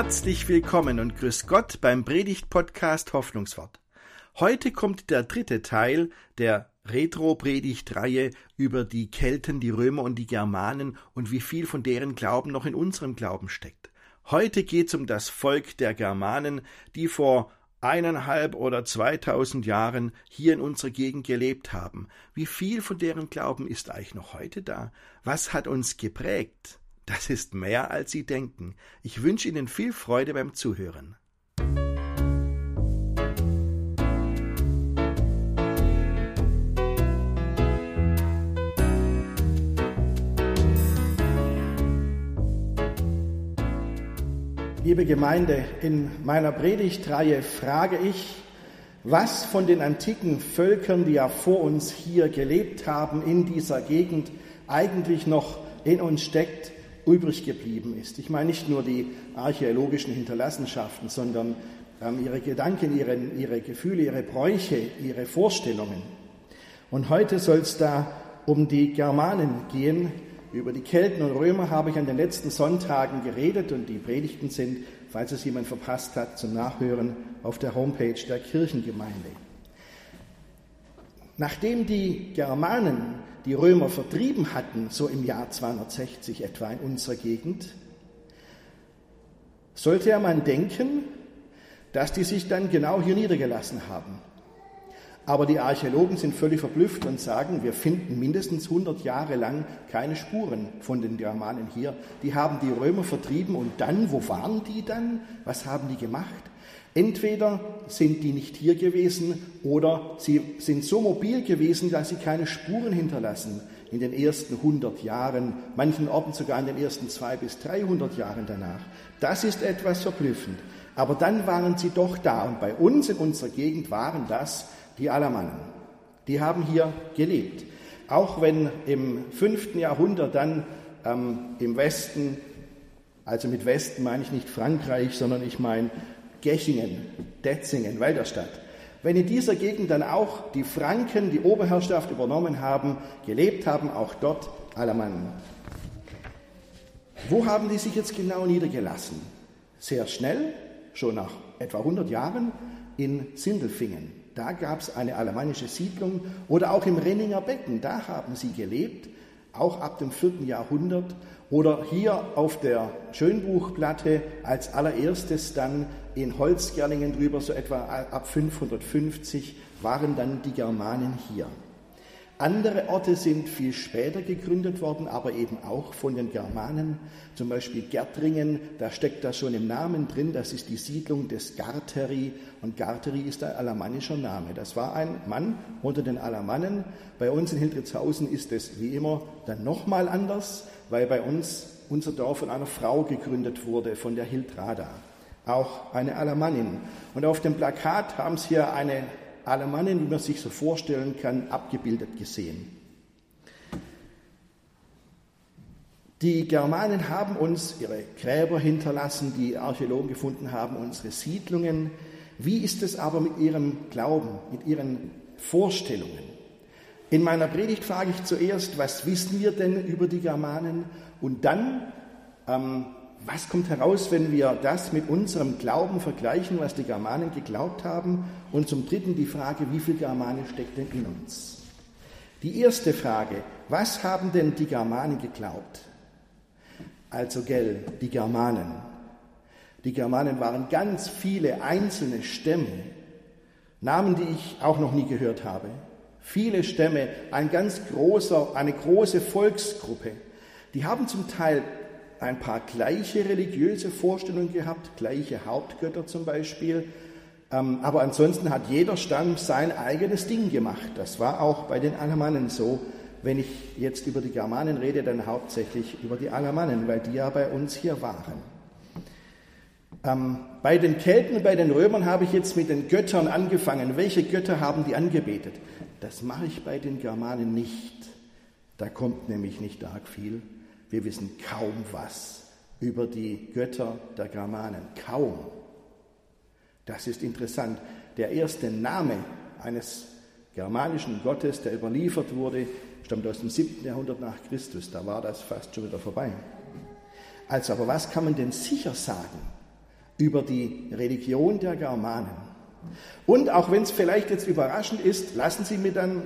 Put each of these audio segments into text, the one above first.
Herzlich willkommen und grüß Gott beim Predigt-Podcast Hoffnungswort. Heute kommt der dritte Teil der Retro-Predigt-Reihe über die Kelten, die Römer und die Germanen und wie viel von deren Glauben noch in unserem Glauben steckt. Heute geht's um das Volk der Germanen, die vor eineinhalb oder zweitausend Jahren hier in unserer Gegend gelebt haben. Wie viel von deren Glauben ist eigentlich noch heute da? Was hat uns geprägt? Das ist mehr, als Sie denken. Ich wünsche Ihnen viel Freude beim Zuhören. Liebe Gemeinde, in meiner Predigtreihe frage ich, was von den antiken Völkern, die ja vor uns hier gelebt haben, in dieser Gegend eigentlich noch in uns steckt, übrig geblieben ist. Ich meine nicht nur die archäologischen Hinterlassenschaften, sondern ähm, ihre Gedanken, ihre, ihre Gefühle, ihre Bräuche, ihre Vorstellungen. Und heute soll es da um die Germanen gehen, über die Kelten und Römer habe ich an den letzten Sonntagen geredet und die Predigten sind, falls es jemand verpasst hat, zum Nachhören auf der Homepage der Kirchengemeinde. Nachdem die Germanen die Römer vertrieben hatten, so im Jahr 260 etwa in unserer Gegend, sollte ja man denken, dass die sich dann genau hier niedergelassen haben. Aber die Archäologen sind völlig verblüfft und sagen, wir finden mindestens 100 Jahre lang keine Spuren von den Germanen hier. Die haben die Römer vertrieben und dann, wo waren die dann? Was haben die gemacht? Entweder sind die nicht hier gewesen oder sie sind so mobil gewesen, dass sie keine Spuren hinterlassen in den ersten 100 Jahren, manchen Orten sogar in den ersten 200 bis 300 Jahren danach. Das ist etwas verblüffend. Aber dann waren sie doch da und bei uns in unserer Gegend waren das die Alamannen. Die haben hier gelebt. Auch wenn im fünften Jahrhundert dann ähm, im Westen, also mit Westen meine ich nicht Frankreich, sondern ich meine Gechingen, Detzingen, Walderstadt, wenn in dieser Gegend dann auch die Franken die Oberherrschaft übernommen haben, gelebt haben, auch dort Alamannen. Wo haben die sich jetzt genau niedergelassen? Sehr schnell, schon nach etwa 100 Jahren, in Sindelfingen. Da gab es eine alemannische Siedlung oder auch im Renninger Becken, da haben sie gelebt, auch ab dem vierten Jahrhundert. Oder hier auf der Schönbuchplatte als allererstes dann in Holzgerlingen drüber, so etwa ab 550 waren dann die Germanen hier. Andere Orte sind viel später gegründet worden, aber eben auch von den Germanen. Zum Beispiel Gärtringen, da steckt das schon im Namen drin, das ist die Siedlung des Garteri. Und Garteri ist ein alamannischer Name. Das war ein Mann unter den Alamannen. Bei uns in Hildritzhausen ist es wie immer dann nochmal anders, weil bei uns unser Dorf von einer Frau gegründet wurde, von der Hildrada. Auch eine Alamannin. Und auf dem Plakat haben Sie hier eine Alemannen, wie man sich so vorstellen kann, abgebildet gesehen. Die Germanen haben uns ihre Gräber hinterlassen, die Archäologen gefunden haben, unsere Siedlungen. Wie ist es aber mit ihrem Glauben, mit ihren Vorstellungen? In meiner Predigt frage ich zuerst, was wissen wir denn über die Germanen? Und dann, ähm, was kommt heraus, wenn wir das mit unserem Glauben vergleichen, was die Germanen geglaubt haben? Und zum Dritten die Frage, wie viel Germanen steckt denn in uns? Die erste Frage, was haben denn die Germanen geglaubt? Also gell, die Germanen. Die Germanen waren ganz viele einzelne Stämme, Namen, die ich auch noch nie gehört habe. Viele Stämme, ein ganz großer, eine große Volksgruppe. Die haben zum Teil ein paar gleiche religiöse Vorstellungen gehabt, gleiche Hauptgötter zum Beispiel. Ähm, aber ansonsten hat jeder Stamm sein eigenes Ding gemacht. Das war auch bei den Alamannen so. Wenn ich jetzt über die Germanen rede, dann hauptsächlich über die Alamannen, weil die ja bei uns hier waren. Ähm, bei den Kelten und bei den Römern habe ich jetzt mit den Göttern angefangen. Welche Götter haben die angebetet? Das mache ich bei den Germanen nicht. Da kommt nämlich nicht arg viel. Wir wissen kaum was über die Götter der Germanen. Kaum. Das ist interessant. Der erste Name eines germanischen Gottes, der überliefert wurde, stammt aus dem 7. Jahrhundert nach Christus. Da war das fast schon wieder vorbei. Also, aber was kann man denn sicher sagen? über die Religion der Germanen. Und auch wenn es vielleicht jetzt überraschend ist, lassen Sie, mir dann,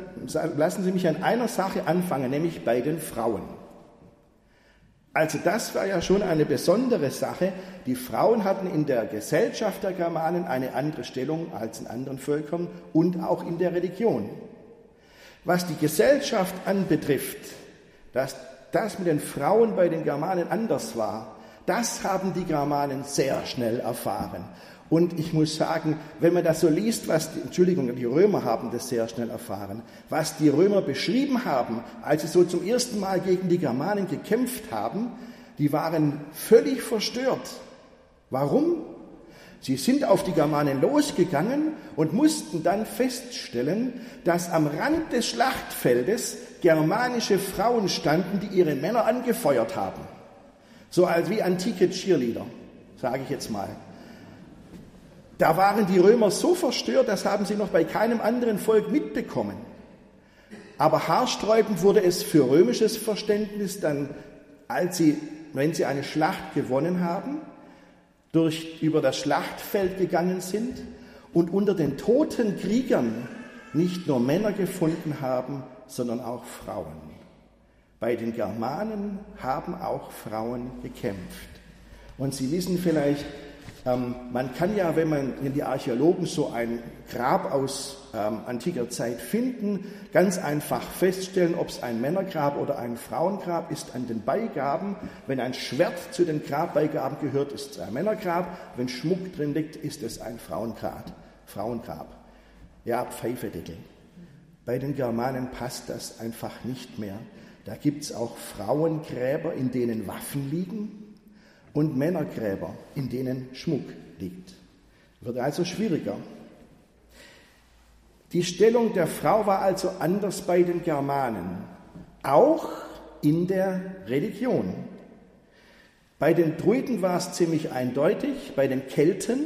lassen Sie mich an einer Sache anfangen, nämlich bei den Frauen. Also das war ja schon eine besondere Sache. Die Frauen hatten in der Gesellschaft der Germanen eine andere Stellung als in anderen Völkern und auch in der Religion. Was die Gesellschaft anbetrifft, dass das mit den Frauen bei den Germanen anders war, das haben die Germanen sehr schnell erfahren. Und ich muss sagen, wenn man das so liest, was die, Entschuldigung, die Römer haben das sehr schnell erfahren, was die Römer beschrieben haben, als sie so zum ersten Mal gegen die Germanen gekämpft haben, die waren völlig verstört. Warum? Sie sind auf die Germanen losgegangen und mussten dann feststellen, dass am Rand des Schlachtfeldes germanische Frauen standen, die ihre Männer angefeuert haben. So als wie antike Cheerleader, sage ich jetzt mal. Da waren die Römer so verstört, das haben sie noch bei keinem anderen Volk mitbekommen. Aber haarsträubend wurde es für römisches Verständnis dann, als sie, wenn sie eine Schlacht gewonnen haben, durch, über das Schlachtfeld gegangen sind und unter den toten Kriegern nicht nur Männer gefunden haben, sondern auch Frauen. Bei den Germanen haben auch Frauen gekämpft. Und Sie wissen vielleicht, ähm, man kann ja, wenn man wenn die Archäologen so ein Grab aus ähm, antiker Zeit finden, ganz einfach feststellen, ob es ein Männergrab oder ein Frauengrab ist an den Beigaben. Wenn ein Schwert zu den Grabbeigaben gehört, ist es ein Männergrab. Wenn Schmuck drin liegt, ist es ein Frauengrab. Frauengrab. Ja, Pfeifedeckel. Bei den Germanen passt das einfach nicht mehr. Da gibt es auch Frauengräber, in denen Waffen liegen und Männergräber, in denen Schmuck liegt. Wird also schwieriger. Die Stellung der Frau war also anders bei den Germanen, auch in der Religion. Bei den Druiden war es ziemlich eindeutig, bei den Kelten,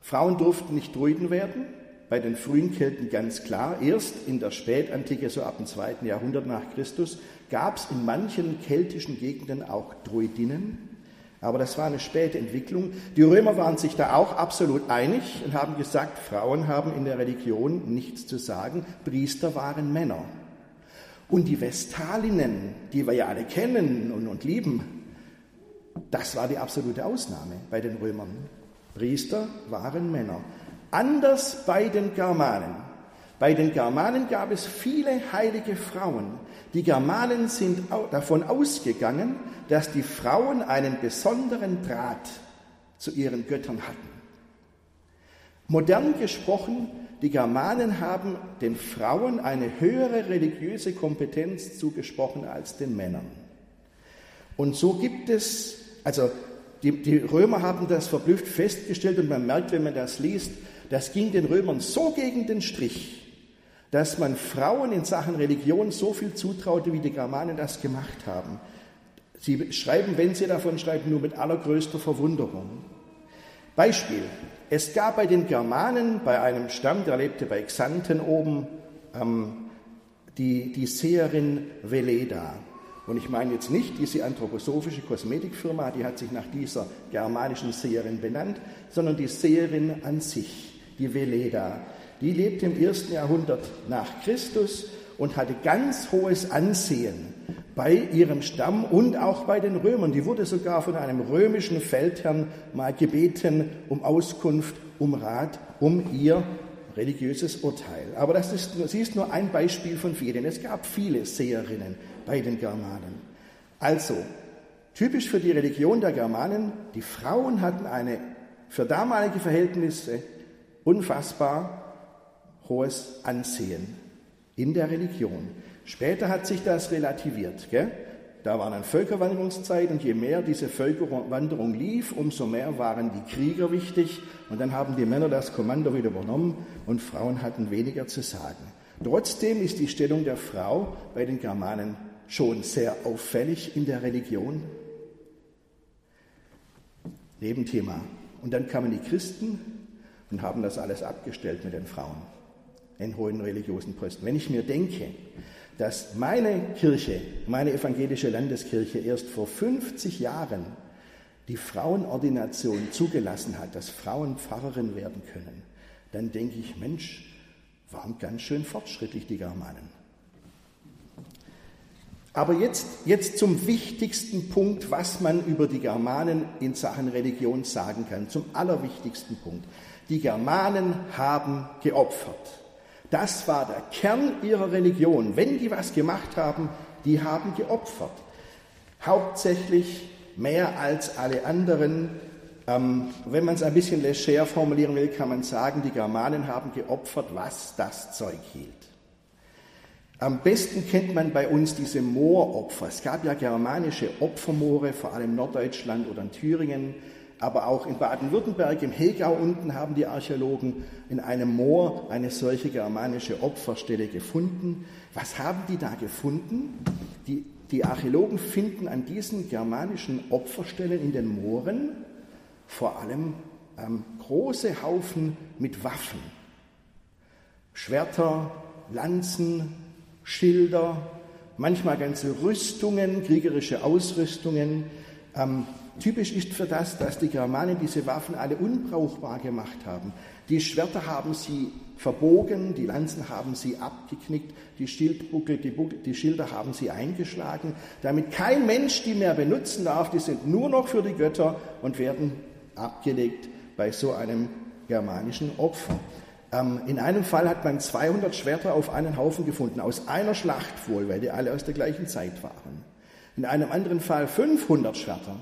Frauen durften nicht Druiden werden, bei den frühen Kelten ganz klar. Erst in der Spätantike, so ab dem zweiten Jahrhundert nach Christus, gab es in manchen keltischen Gegenden auch Druidinnen. Aber das war eine späte Entwicklung. Die Römer waren sich da auch absolut einig und haben gesagt, Frauen haben in der Religion nichts zu sagen. Priester waren Männer. Und die Vestalinnen, die wir ja alle kennen und, und lieben, das war die absolute Ausnahme bei den Römern. Priester waren Männer. Anders bei den Germanen. Bei den Germanen gab es viele heilige Frauen. Die Germanen sind davon ausgegangen, dass die Frauen einen besonderen Draht zu ihren Göttern hatten. Modern gesprochen, die Germanen haben den Frauen eine höhere religiöse Kompetenz zugesprochen als den Männern. Und so gibt es, also die, die Römer haben das verblüfft festgestellt und man merkt, wenn man das liest, das ging den Römern so gegen den Strich, dass man Frauen in Sachen Religion so viel zutraute, wie die Germanen das gemacht haben. Sie schreiben, wenn sie davon schreiben, nur mit allergrößter Verwunderung. Beispiel. Es gab bei den Germanen, bei einem Stamm, der lebte bei Xanten oben, ähm, die, die Seherin Veleda. Und ich meine jetzt nicht diese anthroposophische Kosmetikfirma, die hat sich nach dieser germanischen Seherin benannt, sondern die Seherin an sich die Veleda. Die lebte im ersten Jahrhundert nach Christus und hatte ganz hohes Ansehen bei ihrem Stamm und auch bei den Römern. Die wurde sogar von einem römischen Feldherrn mal gebeten um Auskunft, um Rat, um ihr religiöses Urteil. Aber das ist, sie ist nur ein Beispiel von vielen. Es gab viele Seherinnen bei den Germanen. Also, typisch für die Religion der Germanen, die Frauen hatten eine für damalige Verhältnisse unfassbar hohes Ansehen in der Religion. Später hat sich das relativiert. Gell? Da war dann Völkerwanderungszeit und je mehr diese Völkerwanderung lief, umso mehr waren die Krieger wichtig und dann haben die Männer das Kommando wieder übernommen und Frauen hatten weniger zu sagen. Trotzdem ist die Stellung der Frau bei den Germanen schon sehr auffällig in der Religion. Nebenthema. Und dann kamen die Christen und haben das alles abgestellt mit den Frauen in hohen religiösen Posten. Wenn ich mir denke, dass meine Kirche, meine evangelische Landeskirche erst vor 50 Jahren die Frauenordination zugelassen hat, dass Frauen Pfarrerin werden können, dann denke ich, Mensch, waren ganz schön fortschrittlich die Germanen. Aber jetzt, jetzt zum wichtigsten Punkt, was man über die Germanen in Sachen Religion sagen kann, zum allerwichtigsten Punkt. Die Germanen haben geopfert. Das war der Kern ihrer Religion. Wenn die was gemacht haben, die haben geopfert. Hauptsächlich mehr als alle anderen. Ähm, wenn man es ein bisschen leger formulieren will, kann man sagen, die Germanen haben geopfert, was das Zeug hielt. Am besten kennt man bei uns diese Mooropfer. Es gab ja germanische Opfermoore, vor allem Norddeutschland oder in Thüringen, aber auch in Baden-Württemberg, im Hegau unten haben die Archäologen in einem Moor eine solche germanische Opferstelle gefunden. Was haben die da gefunden? Die die Archäologen finden an diesen germanischen Opferstellen in den Mooren vor allem ähm, große Haufen mit Waffen. Schwerter, Lanzen, Schilder, manchmal ganze Rüstungen, kriegerische Ausrüstungen. Ähm, typisch ist für das, dass die Germanen diese Waffen alle unbrauchbar gemacht haben. Die Schwerter haben sie verbogen, die Lanzen haben sie abgeknickt, die Schildbuckel, die, Buckel, die Schilder haben sie eingeschlagen, damit kein Mensch die mehr benutzen darf. Die sind nur noch für die Götter und werden abgelegt bei so einem germanischen Opfer. Ähm, in einem Fall hat man 200 Schwerter auf einen Haufen gefunden, aus einer Schlacht wohl, weil die alle aus der gleichen Zeit waren. In einem anderen Fall 500 Schwerter.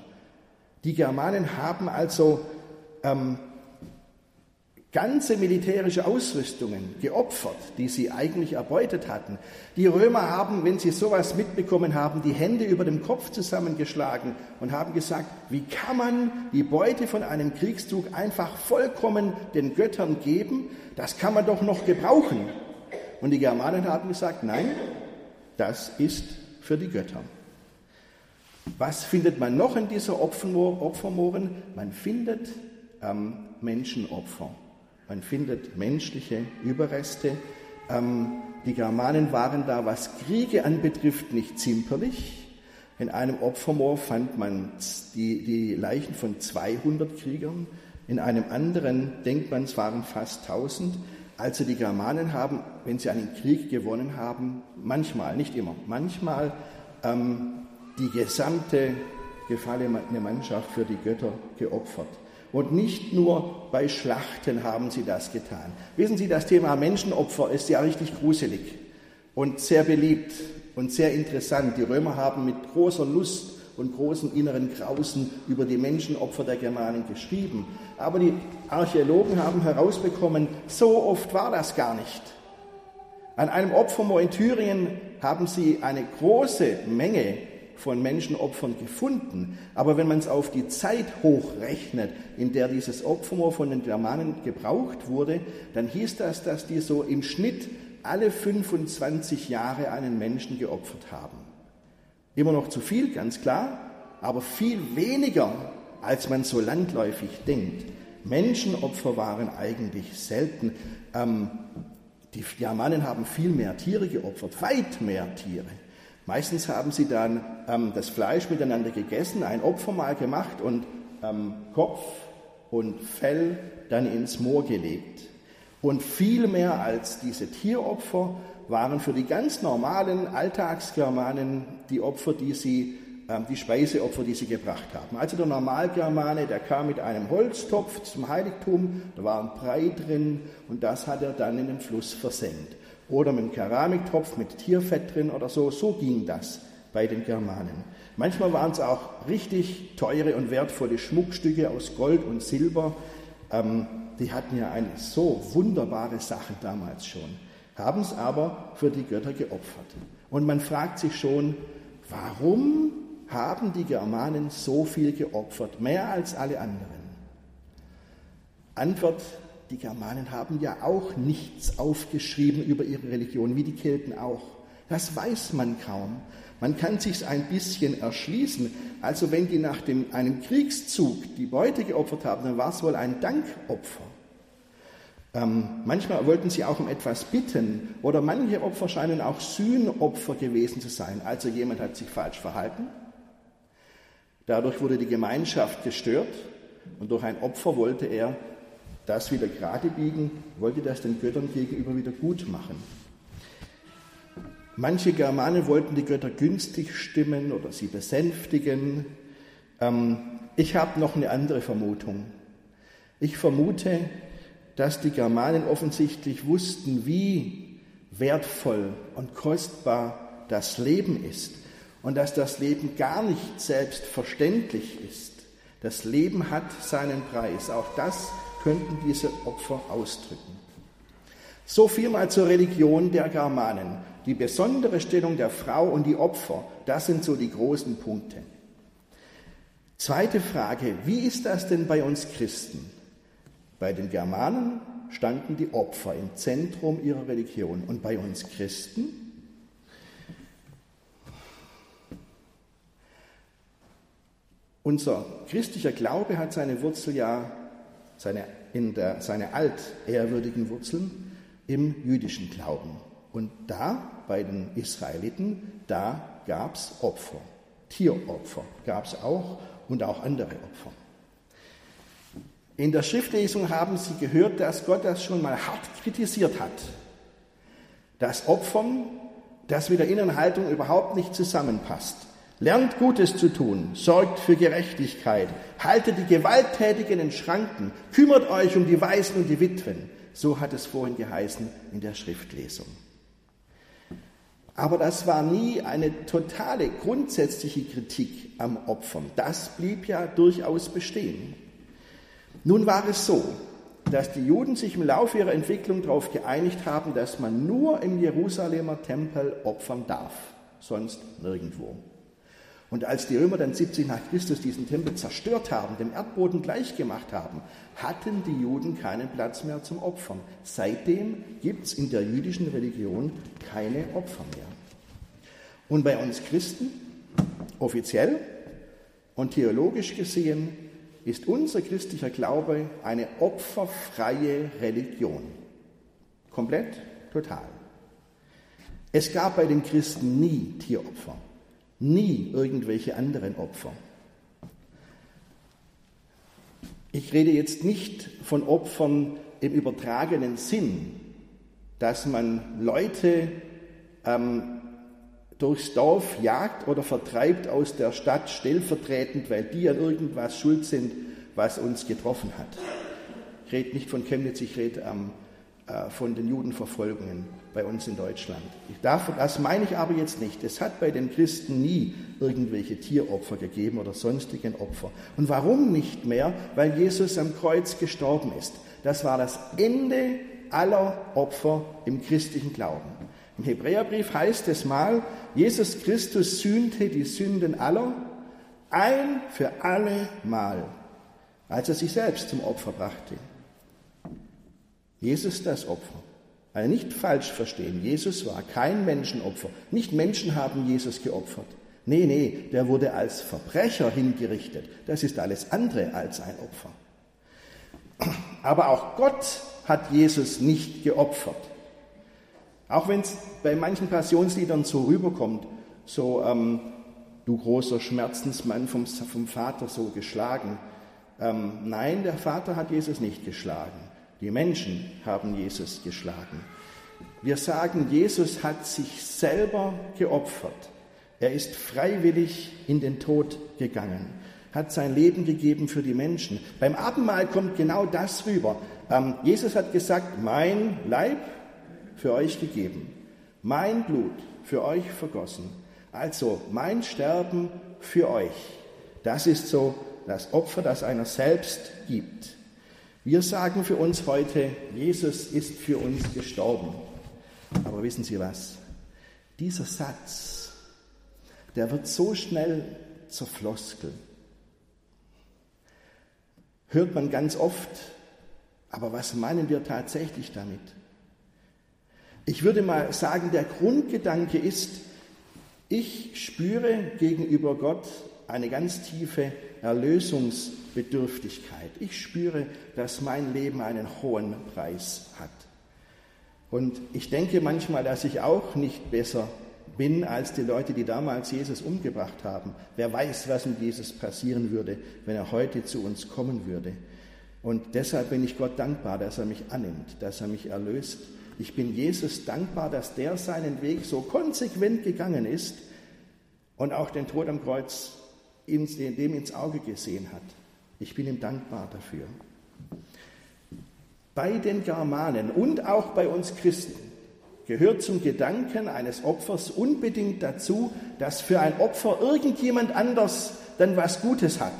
Die Germanen haben also ähm, ganze militärische Ausrüstungen geopfert, die sie eigentlich erbeutet hatten. Die Römer haben, wenn sie sowas mitbekommen haben, die Hände über dem Kopf zusammengeschlagen und haben gesagt, wie kann man die Beute von einem Kriegszug einfach vollkommen den Göttern geben? Das kann man doch noch gebrauchen. Und die Germanen haben gesagt, nein, das ist für die Götter. Was findet man noch in dieser Opfermooren? Man findet ähm, Menschenopfer. Man findet menschliche Überreste. Ähm, die Germanen waren da, was Kriege anbetrifft, nicht zimperlich. In einem Opfermoor fand man die, die Leichen von 200 Kriegern. In einem anderen denkt man, es waren fast 1000. Also die Germanen haben, wenn sie einen Krieg gewonnen haben, manchmal, nicht immer, manchmal ähm, die gesamte gefallene Mannschaft für die Götter geopfert. Und nicht nur bei Schlachten haben sie das getan. Wissen Sie, das Thema Menschenopfer ist ja richtig gruselig und sehr beliebt und sehr interessant. Die Römer haben mit großer Lust und großem inneren Grausen über die Menschenopfer der Germanen geschrieben. Aber die Archäologen haben herausbekommen, so oft war das gar nicht. An einem Opfermoor in Thüringen haben sie eine große Menge von Menschenopfern gefunden. Aber wenn man es auf die Zeit hochrechnet, in der dieses Opfermoor von den Germanen gebraucht wurde, dann hieß das, dass die so im Schnitt alle 25 Jahre einen Menschen geopfert haben. Immer noch zu viel, ganz klar, aber viel weniger, als man so landläufig denkt. Menschenopfer waren eigentlich selten. Ähm, die Germanen haben viel mehr Tiere geopfert, weit mehr Tiere. Meistens haben sie dann ähm, das Fleisch miteinander gegessen, ein Opfermahl gemacht und ähm, Kopf und Fell dann ins Moor gelegt. Und viel mehr als diese Tieropfer waren für die ganz normalen Alltagsgermanen die Opfer, die sie, ähm, die Speiseopfer, die sie gebracht haben. Also der Normalgermane, der kam mit einem Holztopf zum Heiligtum, da war ein Brei drin und das hat er dann in den Fluss versenkt oder mit einem Keramiktopf mit Tierfett drin oder so. So ging das bei den Germanen. Manchmal waren es auch richtig teure und wertvolle Schmuckstücke aus Gold und Silber. Ähm, die hatten ja eine so wunderbare Sache damals schon, haben es aber für die Götter geopfert. Und man fragt sich schon, warum haben die Germanen so viel geopfert, mehr als alle anderen? Antwort die Germanen haben ja auch nichts aufgeschrieben über ihre Religion, wie die Kelten auch. Das weiß man kaum. Man kann sich ein bisschen erschließen. Also wenn die nach dem, einem Kriegszug die Beute geopfert haben, dann war es wohl ein Dankopfer. Ähm, manchmal wollten sie auch um etwas bitten oder manche Opfer scheinen auch Sühnopfer gewesen zu sein. Also jemand hat sich falsch verhalten Dadurch wurde die Gemeinschaft gestört und durch ein Opfer wollte er das wieder gerade biegen, wollte das den Göttern gegenüber wieder gut machen. Manche Germanen wollten die Götter günstig stimmen oder sie besänftigen. Ähm, ich habe noch eine andere Vermutung. Ich vermute, dass die Germanen offensichtlich wussten, wie wertvoll und kostbar das Leben ist und dass das Leben gar nicht selbstverständlich ist. Das Leben hat seinen Preis. Auch das könnten diese Opfer ausdrücken. So viel mal zur Religion der Germanen. Die besondere Stellung der Frau und die Opfer, das sind so die großen Punkte. Zweite Frage, wie ist das denn bei uns Christen? Bei den Germanen standen die Opfer im Zentrum ihrer Religion und bei uns Christen Unser christlicher Glaube hat seine Wurzel ja, seine, in der, seine altehrwürdigen Wurzeln im jüdischen Glauben. Und da, bei den Israeliten, da gab es Opfer. Tieropfer gab es auch und auch andere Opfer. In der Schriftlesung haben Sie gehört, dass Gott das schon mal hart kritisiert hat. Das Opfern, das mit der inneren Haltung überhaupt nicht zusammenpasst. Lernt Gutes zu tun, sorgt für Gerechtigkeit, haltet die Gewalttätigen in Schranken, kümmert euch um die Waisen und die Witwen. So hat es vorhin geheißen in der Schriftlesung. Aber das war nie eine totale, grundsätzliche Kritik am Opfern. Das blieb ja durchaus bestehen. Nun war es so, dass die Juden sich im Laufe ihrer Entwicklung darauf geeinigt haben, dass man nur im Jerusalemer Tempel opfern darf, sonst nirgendwo. Und als die Römer dann 70 nach Christus diesen Tempel zerstört haben, dem Erdboden gleichgemacht haben, hatten die Juden keinen Platz mehr zum Opfern. Seitdem gibt es in der jüdischen Religion keine Opfer mehr. Und bei uns Christen, offiziell und theologisch gesehen, ist unser christlicher Glaube eine opferfreie Religion. Komplett, total. Es gab bei den Christen nie Tieropfer nie irgendwelche anderen Opfer. Ich rede jetzt nicht von Opfern im übertragenen Sinn, dass man Leute ähm, durchs Dorf jagt oder vertreibt aus der Stadt stellvertretend, weil die an irgendwas schuld sind, was uns getroffen hat. Ich rede nicht von Chemnitz, ich rede ähm, äh, von den Judenverfolgungen bei uns in Deutschland. Das meine ich aber jetzt nicht. Es hat bei den Christen nie irgendwelche Tieropfer gegeben oder sonstigen Opfer. Und warum nicht mehr? Weil Jesus am Kreuz gestorben ist. Das war das Ende aller Opfer im christlichen Glauben. Im Hebräerbrief heißt es mal, Jesus Christus sühnte die Sünden aller ein für alle Mal, als er sich selbst zum Opfer brachte. Jesus das Opfer. Also nicht falsch verstehen, Jesus war kein Menschenopfer. Nicht Menschen haben Jesus geopfert. Nee, nee, der wurde als Verbrecher hingerichtet. Das ist alles andere als ein Opfer. Aber auch Gott hat Jesus nicht geopfert. Auch wenn es bei manchen Passionsliedern so rüberkommt, so ähm, du großer Schmerzensmann vom, vom Vater so geschlagen. Ähm, nein, der Vater hat Jesus nicht geschlagen. Die Menschen haben Jesus geschlagen. Wir sagen, Jesus hat sich selber geopfert. Er ist freiwillig in den Tod gegangen, hat sein Leben gegeben für die Menschen. Beim Abendmahl kommt genau das rüber. Ähm, Jesus hat gesagt, mein Leib für euch gegeben, mein Blut für euch vergossen. Also mein Sterben für euch. Das ist so das Opfer, das einer selbst gibt. Wir sagen für uns heute, Jesus ist für uns gestorben. Aber wissen Sie was? Dieser Satz, der wird so schnell zur Floskel. Hört man ganz oft, aber was meinen wir tatsächlich damit? Ich würde mal sagen, der Grundgedanke ist, ich spüre gegenüber Gott eine ganz tiefe Erlösungsbedürftigkeit. Ich spüre, dass mein Leben einen hohen Preis hat. Und ich denke manchmal, dass ich auch nicht besser bin als die Leute, die damals Jesus umgebracht haben. Wer weiß, was mit Jesus passieren würde, wenn er heute zu uns kommen würde. Und deshalb bin ich Gott dankbar, dass er mich annimmt, dass er mich erlöst. Ich bin Jesus dankbar, dass der seinen Weg so konsequent gegangen ist und auch den Tod am Kreuz dem ins Auge gesehen hat. Ich bin ihm dankbar dafür. Bei den Germanen und auch bei uns Christen gehört zum Gedanken eines Opfers unbedingt dazu, dass für ein Opfer irgendjemand anders dann was Gutes hat.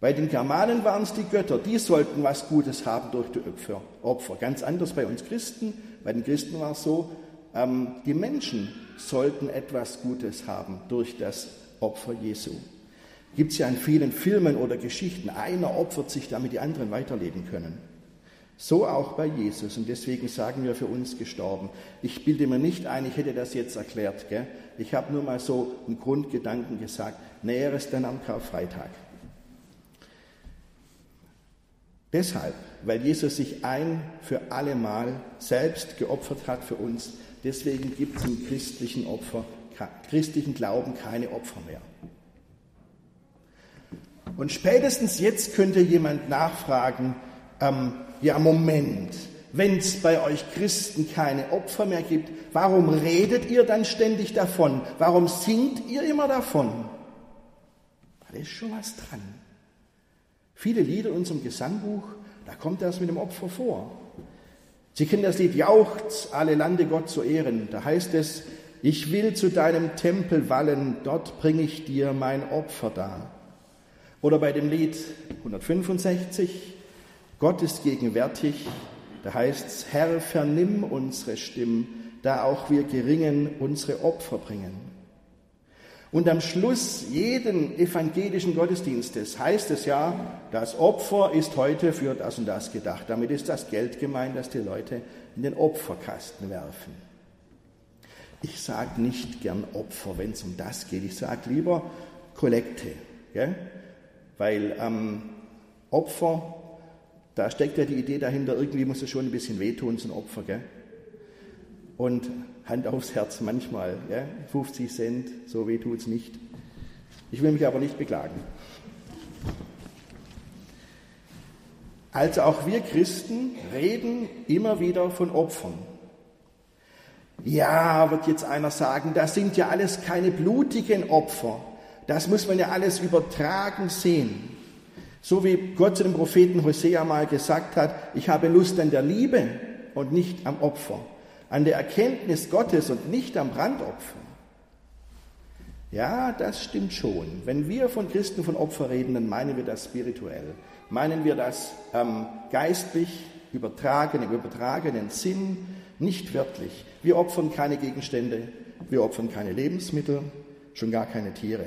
Bei den Germanen waren es die Götter, die sollten was Gutes haben durch die Opfer. Ganz anders bei uns Christen. Bei den Christen war es so, ähm, die Menschen sollten etwas Gutes haben durch das Opfer Jesu. Gibt es ja in vielen Filmen oder Geschichten. Einer opfert sich, damit die anderen weiterleben können. So auch bei Jesus. Und deswegen sagen wir für uns gestorben. Ich bilde mir nicht ein, ich hätte das jetzt erklärt. Gell? Ich habe nur mal so einen Grundgedanken gesagt. Näheres dann am Karfreitag. Deshalb, weil Jesus sich ein für alle Mal selbst geopfert hat für uns, deswegen gibt es im christlichen Opfer, christlichen Glauben keine Opfer mehr. Und spätestens jetzt könnte jemand nachfragen, ähm, ja Moment, wenn es bei euch Christen keine Opfer mehr gibt, warum redet ihr dann ständig davon? Warum singt ihr immer davon? Da ist schon was dran. Viele Lieder in unserem Gesangbuch, da kommt das mit dem Opfer vor. Sie kennen das Lied Jauchz, alle Lande Gott zu ehren. Da heißt es, ich will zu deinem Tempel wallen, dort bringe ich dir mein Opfer dar. Oder bei dem Lied 165, Gott ist gegenwärtig, da heißt es, Herr, vernimm unsere Stimmen, da auch wir geringen unsere Opfer bringen. Und am Schluss jeden evangelischen Gottesdienstes heißt es ja, das Opfer ist heute für das und das gedacht. Damit ist das Geld gemeint, das die Leute in den Opferkasten werfen. Ich sage nicht gern Opfer, wenn es um das geht. Ich sage lieber Kollekte. Gell? Weil ähm, Opfer, da steckt ja die Idee dahinter, irgendwie muss es schon ein bisschen wehtun, so ein Opfer. Gell? Und Hand aufs Herz manchmal, ja, 50 Cent, so weh tut es nicht. Ich will mich aber nicht beklagen. Also auch wir Christen reden immer wieder von Opfern. Ja, wird jetzt einer sagen, das sind ja alles keine blutigen Opfer. Das muss man ja alles übertragen sehen. So wie Gott zu dem Propheten Hosea mal gesagt hat, ich habe Lust an der Liebe und nicht am Opfer an der Erkenntnis Gottes und nicht am Brandopfer. Ja, das stimmt schon. Wenn wir von Christen von Opfer reden, dann meinen wir das spirituell. Meinen wir das ähm, geistlich, übertragen, im übertragenen Sinn, nicht wörtlich. Wir opfern keine Gegenstände, wir opfern keine Lebensmittel, schon gar keine Tiere.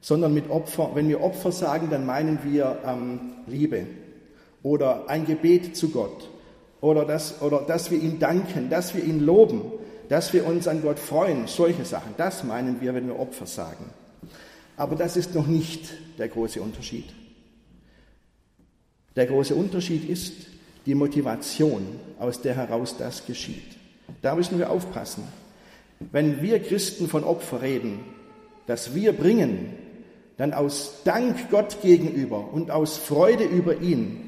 Sondern mit Opfer, wenn wir Opfer sagen, dann meinen wir ähm, Liebe oder ein Gebet zu Gott oder dass, oder dass wir ihm danken, dass wir ihn loben, dass wir uns an Gott freuen, solche Sachen. Das meinen wir, wenn wir Opfer sagen. Aber das ist noch nicht der große Unterschied. Der große Unterschied ist die Motivation, aus der heraus das geschieht. Da müssen wir aufpassen. Wenn wir Christen von Opfer reden, das wir bringen, dann aus Dank Gott gegenüber und aus Freude über ihn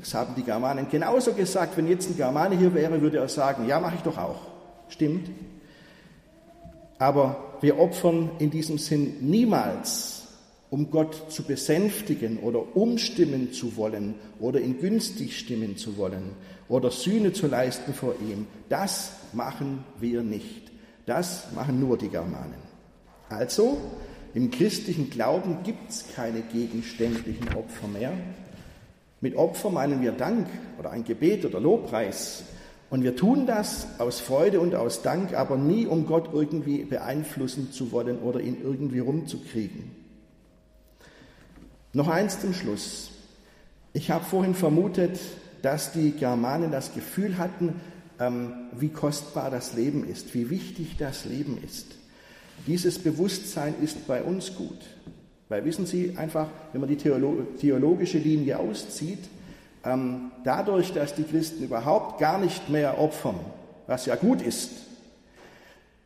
das haben die Germanen genauso gesagt. Wenn jetzt ein Germane hier wäre, würde er sagen, ja, mache ich doch auch. Stimmt. Aber wir opfern in diesem Sinn niemals, um Gott zu besänftigen oder umstimmen zu wollen oder ihn günstig stimmen zu wollen oder Sühne zu leisten vor ihm. Das machen wir nicht. Das machen nur die Germanen. Also, im christlichen Glauben gibt es keine gegenständlichen Opfer mehr, mit Opfer meinen wir Dank oder ein Gebet oder Lobpreis. Und wir tun das aus Freude und aus Dank, aber nie, um Gott irgendwie beeinflussen zu wollen oder ihn irgendwie rumzukriegen. Noch eins zum Schluss. Ich habe vorhin vermutet, dass die Germanen das Gefühl hatten, ähm, wie kostbar das Leben ist, wie wichtig das Leben ist. Dieses Bewusstsein ist bei uns gut. Weil wissen Sie einfach, wenn man die theologische Linie auszieht, ähm, dadurch, dass die Christen überhaupt gar nicht mehr opfern, was ja gut ist,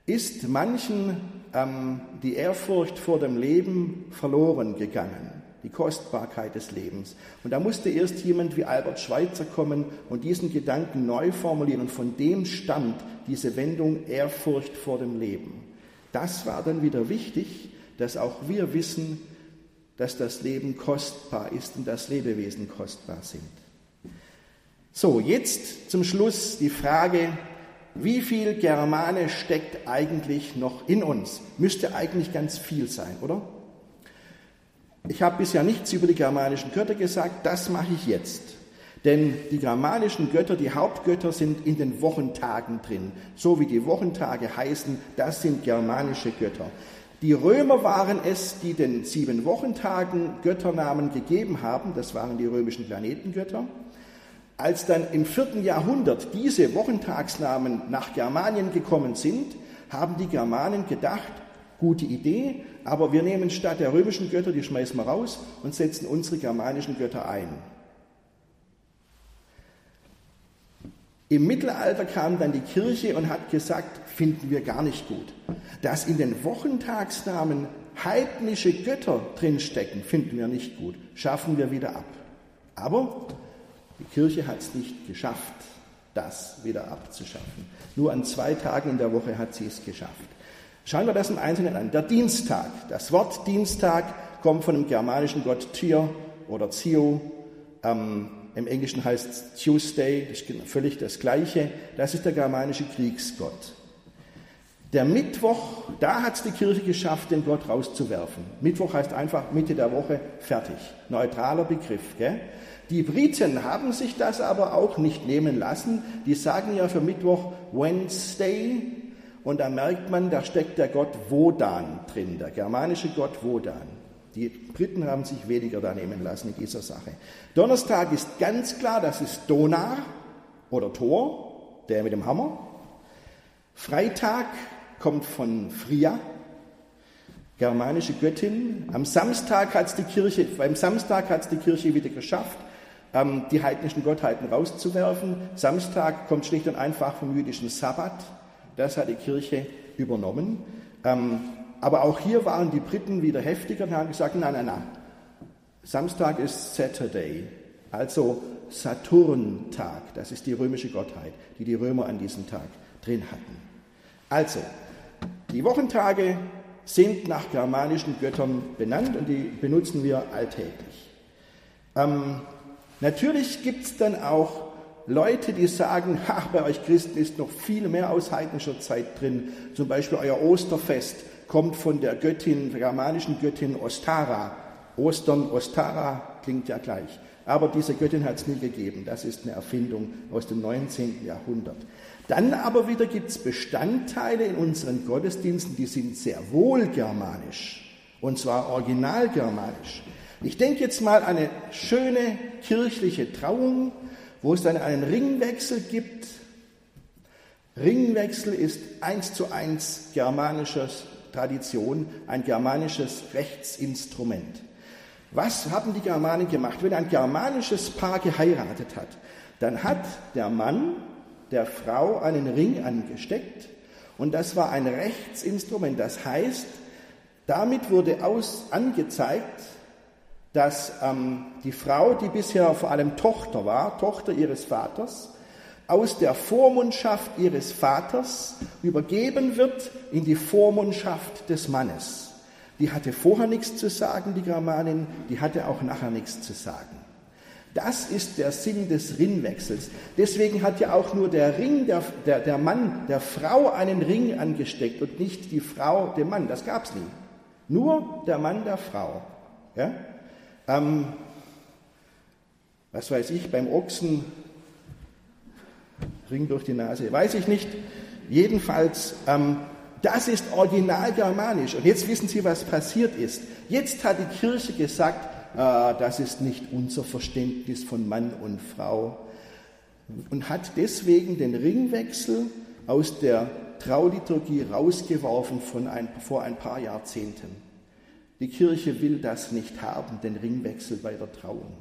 ist manchen ähm, die Ehrfurcht vor dem Leben verloren gegangen, die Kostbarkeit des Lebens. Und da musste erst jemand wie Albert Schweitzer kommen und diesen Gedanken neu formulieren. Und von dem stammt diese Wendung Ehrfurcht vor dem Leben. Das war dann wieder wichtig, dass auch wir wissen, dass das Leben kostbar ist und dass Lebewesen kostbar sind. So, jetzt zum Schluss die Frage, wie viel Germane steckt eigentlich noch in uns? Müsste eigentlich ganz viel sein, oder? Ich habe bisher nichts über die germanischen Götter gesagt, das mache ich jetzt. Denn die germanischen Götter, die Hauptgötter sind in den Wochentagen drin. So wie die Wochentage heißen, das sind germanische Götter. Die Römer waren es, die den sieben Wochentagen Götternamen gegeben haben. Das waren die römischen Planetengötter. Als dann im vierten Jahrhundert diese Wochentagsnamen nach Germanien gekommen sind, haben die Germanen gedacht, gute Idee, aber wir nehmen statt der römischen Götter, die schmeißen wir raus und setzen unsere germanischen Götter ein. Im Mittelalter kam dann die Kirche und hat gesagt, finden wir gar nicht gut. Dass in den Wochentagsnamen heidnische Götter drinstecken, finden wir nicht gut. Schaffen wir wieder ab. Aber die Kirche hat es nicht geschafft, das wieder abzuschaffen. Nur an zwei Tagen in der Woche hat sie es geschafft. Schauen wir das im Einzelnen an. Der Dienstag. Das Wort Dienstag kommt von dem germanischen Gott Tyr oder Zio. Ähm, im Englischen heißt es Tuesday, das ist völlig das Gleiche. Das ist der germanische Kriegsgott. Der Mittwoch, da hat es die Kirche geschafft, den Gott rauszuwerfen. Mittwoch heißt einfach Mitte der Woche, fertig. Neutraler Begriff. Gell? Die Briten haben sich das aber auch nicht nehmen lassen. Die sagen ja für Mittwoch Wednesday. Und da merkt man, da steckt der Gott Wodan drin, der germanische Gott Wodan. Die Briten haben sich weniger da nehmen lassen in dieser Sache. Donnerstag ist ganz klar, das ist Donar oder Thor, der mit dem Hammer. Freitag kommt von Fria, germanische Göttin. Am Samstag hat es die Kirche, beim Samstag hat es die Kirche wieder geschafft, ähm, die heidnischen Gottheiten rauszuwerfen. Samstag kommt schlicht und einfach vom jüdischen Sabbat. Das hat die Kirche übernommen. Ähm, aber auch hier waren die Briten wieder heftiger und haben gesagt, nein, nein, nein. Samstag ist Saturday, also Saturntag. Das ist die römische Gottheit, die die Römer an diesem Tag drin hatten. Also, die Wochentage sind nach germanischen Göttern benannt und die benutzen wir alltäglich. Ähm, natürlich gibt es dann auch Leute, die sagen, ach, bei euch Christen ist noch viel mehr aus heidnischer Zeit drin, zum Beispiel euer Osterfest kommt von der Göttin, der germanischen Göttin Ostara. Ostern, Ostara klingt ja gleich. Aber diese Göttin hat es nie gegeben. Das ist eine Erfindung aus dem 19. Jahrhundert. Dann aber wieder gibt es Bestandteile in unseren Gottesdiensten, die sind sehr wohl germanisch. Und zwar original germanisch. Ich denke jetzt mal an eine schöne kirchliche Trauung, wo es dann einen Ringwechsel gibt. Ringwechsel ist eins zu eins germanisches Tradition ein germanisches Rechtsinstrument. Was haben die Germanen gemacht? Wenn ein germanisches Paar geheiratet hat, dann hat der Mann der Frau einen Ring angesteckt und das war ein Rechtsinstrument. Das heißt, damit wurde aus, angezeigt, dass ähm, die Frau, die bisher vor allem Tochter war, Tochter ihres Vaters, aus der Vormundschaft ihres Vaters übergeben wird in die Vormundschaft des Mannes. Die hatte vorher nichts zu sagen, die Germanin, die hatte auch nachher nichts zu sagen. Das ist der Sinn des Ringwechsels. Deswegen hat ja auch nur der Ring, der, der, der Mann, der Frau einen Ring angesteckt und nicht die Frau dem Mann. Das gab es nie. Nur der Mann der Frau. Ja? Ähm, was weiß ich, beim Ochsen Ring durch die Nase, weiß ich nicht. Jedenfalls, ähm, das ist original germanisch. Und jetzt wissen Sie, was passiert ist. Jetzt hat die Kirche gesagt, äh, das ist nicht unser Verständnis von Mann und Frau. Und hat deswegen den Ringwechsel aus der Trauliturgie rausgeworfen von ein, vor ein paar Jahrzehnten. Die Kirche will das nicht haben, den Ringwechsel bei der Trauung.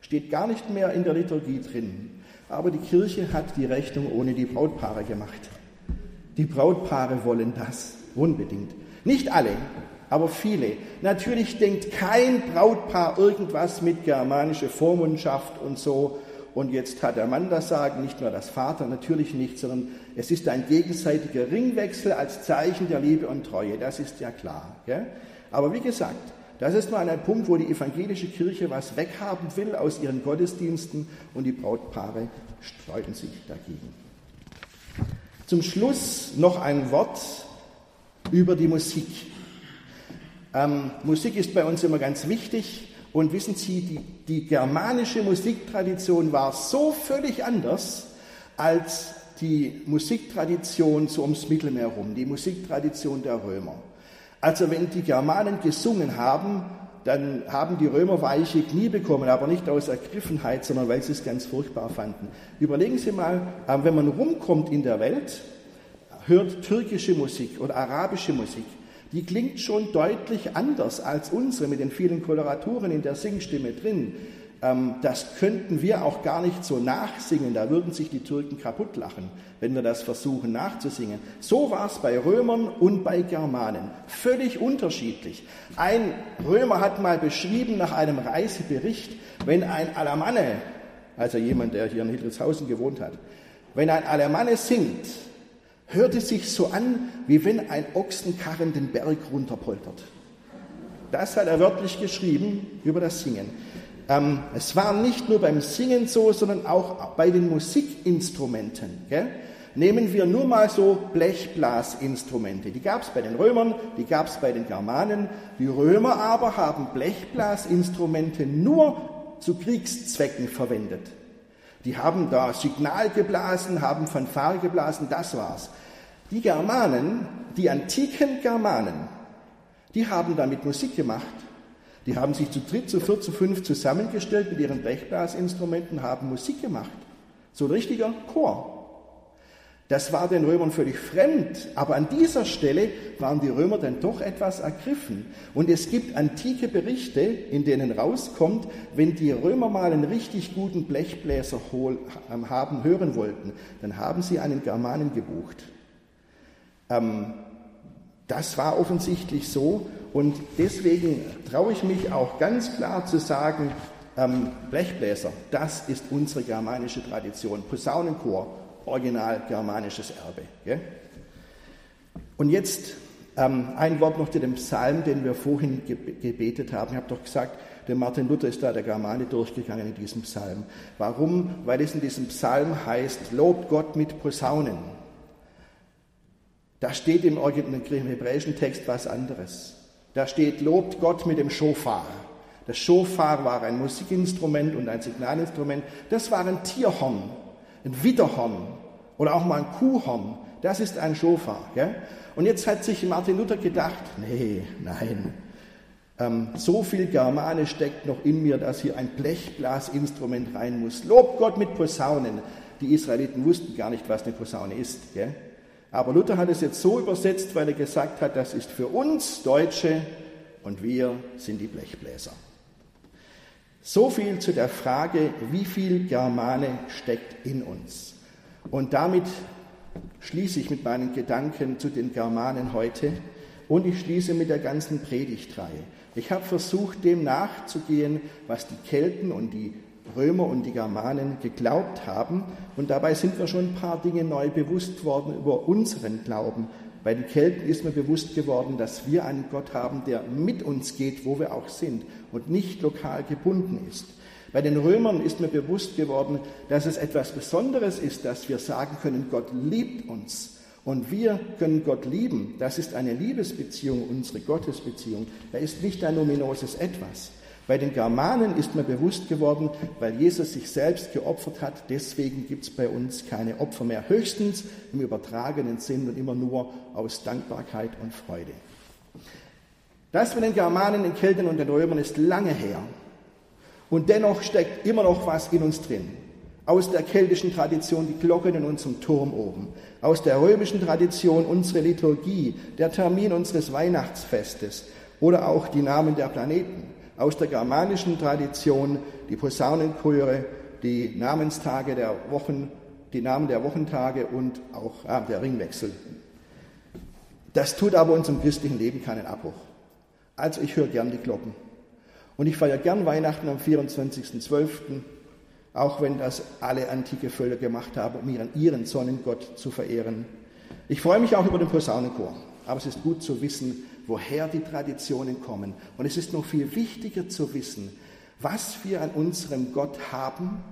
Steht gar nicht mehr in der Liturgie drin. Aber die Kirche hat die Rechnung ohne die Brautpaare gemacht. Die Brautpaare wollen das unbedingt. Nicht alle, aber viele. Natürlich denkt kein Brautpaar irgendwas mit germanischer Vormundschaft und so. Und jetzt hat der Mann das Sagen, nicht nur das Vater, natürlich nicht, sondern es ist ein gegenseitiger Ringwechsel als Zeichen der Liebe und Treue. Das ist ja klar. Gell? Aber wie gesagt, das ist mal ein Punkt, wo die evangelische Kirche was weghaben will aus ihren Gottesdiensten und die Brautpaare sträuben sich dagegen. Zum Schluss noch ein Wort über die Musik. Ähm, Musik ist bei uns immer ganz wichtig und wissen Sie, die, die germanische Musiktradition war so völlig anders als die Musiktradition so ums Mittelmeer rum, die Musiktradition der Römer. Also wenn die Germanen gesungen haben, dann haben die Römer weiche Knie bekommen, aber nicht aus Ergriffenheit, sondern weil sie es ganz furchtbar fanden. Überlegen Sie mal, äh, wenn man rumkommt in der Welt, hört türkische Musik oder arabische Musik, die klingt schon deutlich anders als unsere mit den vielen Koloraturen in der Singstimme drin. Ähm, das könnten wir auch gar nicht so nachsingen, da würden sich die Türken kaputt lachen, wenn wir das versuchen nachzusingen. So war es bei Römern und bei Germanen, völlig unterschiedlich. Ein Römer hat mal beschrieben nach einem Reisebericht, wenn ein Alamanne, also jemand, der hier in Hildritzhausen gewohnt hat, wenn ein Alamanne singt, hört es sich so an, wie wenn ein Ochsenkarren den Berg runterpoltert. Das hat er wörtlich geschrieben über das Singen. Ähm, es war nicht nur beim Singen so, sondern auch bei den Musikinstrumenten. Gell? Nehmen wir nur mal so Blechblasinstrumente. Die gab es bei den Römern, die gab es bei den Germanen. Die Römer aber haben Blechblasinstrumente nur zu Kriegszwecken verwendet. Die haben da Signal geblasen, haben Fanfare geblasen, das war's. Die Germanen, die antiken Germanen, die haben damit Musik gemacht. Die haben sich zu dritt, zu viert, zu fünf zusammengestellt mit ihren Blechblasinstrumenten, haben Musik gemacht. So ein richtiger Chor. Das war den Römern völlig fremd, aber an dieser Stelle waren die Römer dann doch etwas ergriffen. Und es gibt antike Berichte, in denen rauskommt, wenn die Römer mal einen richtig guten Blechbläser ähm, haben hören wollten, dann haben sie einen Germanen gebucht. Ähm, das war offensichtlich so und deswegen traue ich mich auch ganz klar zu sagen, ähm, Blechbläser, das ist unsere germanische Tradition. Posaunenchor, original germanisches Erbe. Gell? Und jetzt ähm, ein Wort noch zu dem Psalm, den wir vorhin gebetet haben. Ich habe doch gesagt, der Martin Luther ist da der Germane durchgegangen in diesem Psalm. Warum? Weil es in diesem Psalm heißt, lobt Gott mit Posaunen. Da steht im, im hebräischen Text was anderes. Da steht, lobt Gott mit dem Schofar. Das Schofar war ein Musikinstrument und ein Signalinstrument. Das war ein Tierhorn, ein Widderhorn oder auch mal ein Kuhhorn. Das ist ein Schofar. Gell? Und jetzt hat sich Martin Luther gedacht, nee, nein, ähm, so viel Germane steckt noch in mir, dass hier ein Blechblasinstrument rein muss. Lobt Gott mit Posaunen. Die Israeliten wussten gar nicht, was eine Posaune ist. Gell? Aber Luther hat es jetzt so übersetzt, weil er gesagt hat, das ist für uns Deutsche und wir sind die Blechbläser. So viel zu der Frage, wie viel Germane steckt in uns. Und damit schließe ich mit meinen Gedanken zu den Germanen heute und ich schließe mit der ganzen Predigtreihe. Ich habe versucht, dem nachzugehen, was die Kelten und die Römer und die Germanen geglaubt haben. Und dabei sind wir schon ein paar Dinge neu bewusst worden über unseren Glauben. Bei den Kelten ist mir bewusst geworden, dass wir einen Gott haben, der mit uns geht, wo wir auch sind und nicht lokal gebunden ist. Bei den Römern ist mir bewusst geworden, dass es etwas Besonderes ist, dass wir sagen können, Gott liebt uns. Und wir können Gott lieben. Das ist eine Liebesbeziehung, unsere Gottesbeziehung. Er ist nicht ein ominoses Etwas. Bei den Germanen ist mir bewusst geworden, weil Jesus sich selbst geopfert hat, deswegen gibt es bei uns keine Opfer mehr, höchstens im übertragenen Sinn und immer nur aus Dankbarkeit und Freude. Das mit den Germanen, den Kelten und den Römern ist lange her. Und dennoch steckt immer noch was in uns drin. Aus der keltischen Tradition die Glocken in unserem Turm oben. Aus der römischen Tradition unsere Liturgie, der Termin unseres Weihnachtsfestes oder auch die Namen der Planeten aus der germanischen Tradition die Posaunenchöre die Namenstage der Wochen, die Namen der Wochentage und auch ah, der Ringwechsel. Das tut aber unserem christlichen Leben keinen Abbruch. Also ich höre gern die Glocken. Und ich feiere gern Weihnachten am 24.12., auch wenn das alle antike Völker gemacht haben, um ihren, ihren Sonnengott zu verehren. Ich freue mich auch über den Posaunenchor. Aber es ist gut zu wissen, woher die Traditionen kommen. Und es ist noch viel wichtiger zu wissen, was wir an unserem Gott haben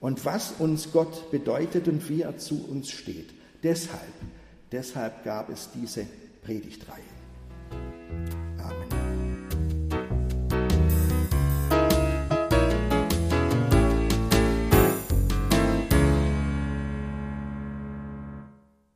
und was uns Gott bedeutet und wie er zu uns steht. Deshalb, deshalb gab es diese Predigtreihe. Amen.